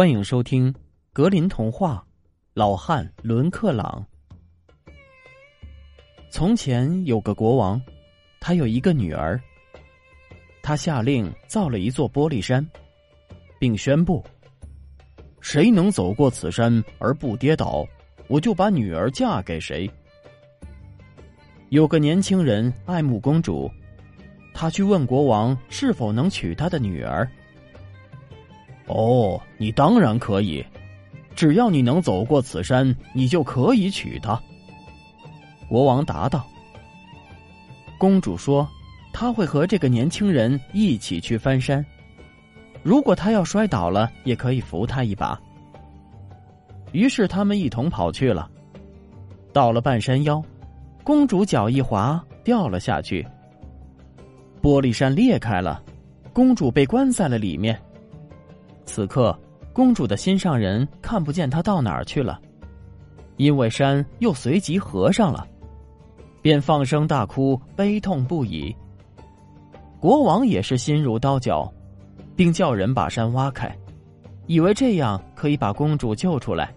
欢迎收听《格林童话》，老汉伦克朗。从前有个国王，他有一个女儿。他下令造了一座玻璃山，并宣布：谁能走过此山而不跌倒，我就把女儿嫁给谁。有个年轻人爱慕公主，他去问国王是否能娶他的女儿。哦，你当然可以，只要你能走过此山，你就可以娶她。国王答道。公主说：“她会和这个年轻人一起去翻山，如果他要摔倒了，也可以扶他一把。”于是他们一同跑去了。到了半山腰，公主脚一滑，掉了下去。玻璃山裂开了，公主被关在了里面。此刻，公主的心上人看不见她到哪儿去了，因为山又随即合上了，便放声大哭，悲痛不已。国王也是心如刀绞，并叫人把山挖开，以为这样可以把公主救出来。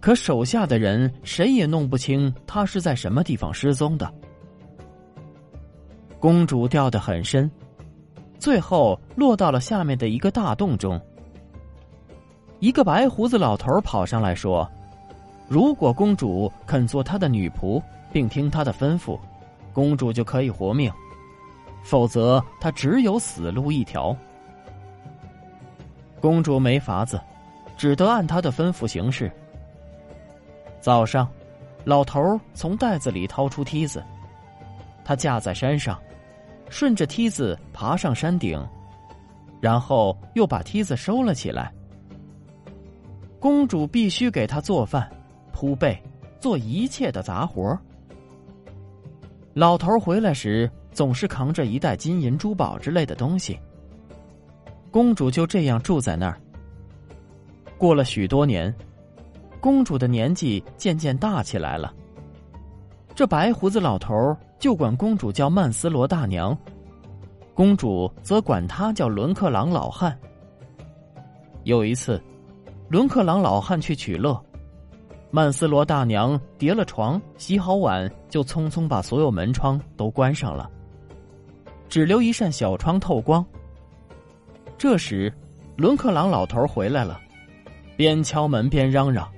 可手下的人谁也弄不清她是在什么地方失踪的。公主掉得很深。最后落到了下面的一个大洞中。一个白胡子老头跑上来说：“如果公主肯做他的女仆，并听他的吩咐，公主就可以活命；否则，她只有死路一条。”公主没法子，只得按他的吩咐行事。早上，老头从袋子里掏出梯子，他架在山上。顺着梯子爬上山顶，然后又把梯子收了起来。公主必须给他做饭、铺被、做一切的杂活。老头回来时总是扛着一袋金银珠宝之类的东西。公主就这样住在那儿。过了许多年，公主的年纪渐渐大起来了。这白胡子老头就管公主叫曼斯罗大娘，公主则管他叫伦克朗老汉。有一次，伦克朗老汉去取乐，曼斯罗大娘叠了床，洗好碗，就匆匆把所有门窗都关上了，只留一扇小窗透光。这时，伦克朗老头回来了，边敲门边嚷嚷：“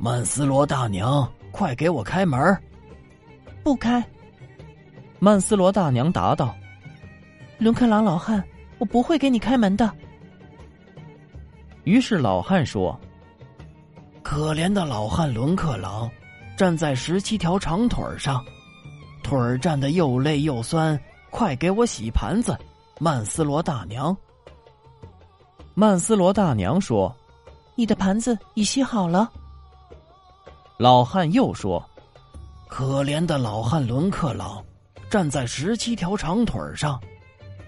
曼斯罗大娘，快给我开门！”不开，曼斯罗大娘答道：“伦克朗老汉，我不会给你开门的。”于是老汉说：“可怜的老汉伦克朗，站在十七条长腿上，腿儿站得又累又酸，快给我洗盘子！”曼斯罗大娘。曼斯罗大娘说：“你的盘子已洗好了。”老汉又说。可怜的老汉伦克朗，站在十七条长腿上，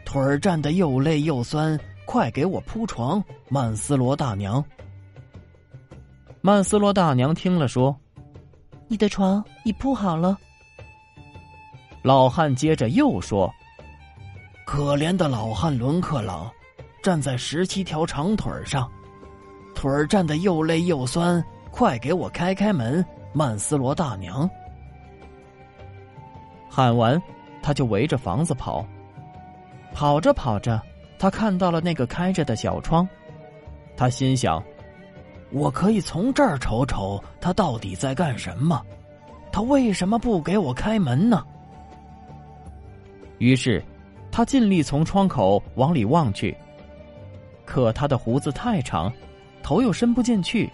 腿儿站得又累又酸，快给我铺床！曼斯罗大娘。曼斯罗大娘听了说：“你的床已铺好了。”老汉接着又说：“可怜的老汉伦克朗，站在十七条长腿上，腿儿站得又累又酸，快给我开开门！曼斯罗大娘。”喊完，他就围着房子跑。跑着跑着，他看到了那个开着的小窗。他心想：“我可以从这儿瞅瞅他到底在干什么。他为什么不给我开门呢？”于是，他尽力从窗口往里望去。可他的胡子太长，头又伸不进去，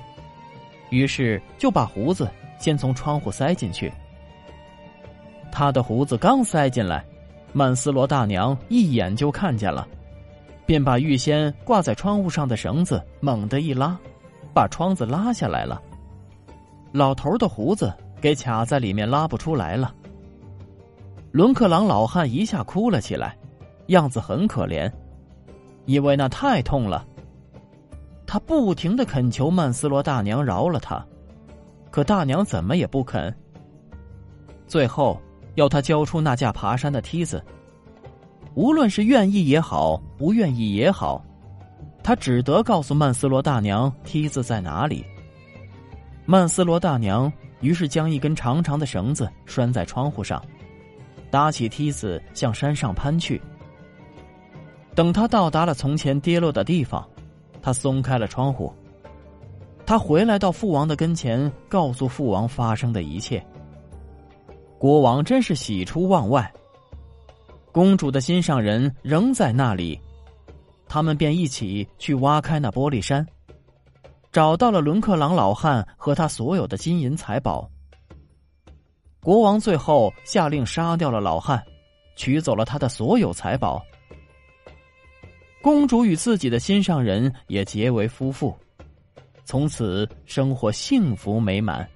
于是就把胡子先从窗户塞进去。他的胡子刚塞进来，曼斯罗大娘一眼就看见了，便把预先挂在窗户上的绳子猛地一拉，把窗子拉下来了。老头的胡子给卡在里面，拉不出来了。伦克朗老汉一下哭了起来，样子很可怜，因为那太痛了。他不停的恳求曼斯罗大娘饶了他，可大娘怎么也不肯。最后。要他交出那架爬山的梯子，无论是愿意也好，不愿意也好，他只得告诉曼斯罗大娘梯子在哪里。曼斯罗大娘于是将一根长长的绳子拴在窗户上，搭起梯子向山上攀去。等他到达了从前跌落的地方，他松开了窗户。他回来到父王的跟前，告诉父王发生的一切。国王真是喜出望外。公主的心上人仍在那里，他们便一起去挖开那玻璃山，找到了伦克朗老汉和他所有的金银财宝。国王最后下令杀掉了老汉，取走了他的所有财宝。公主与自己的心上人也结为夫妇，从此生活幸福美满。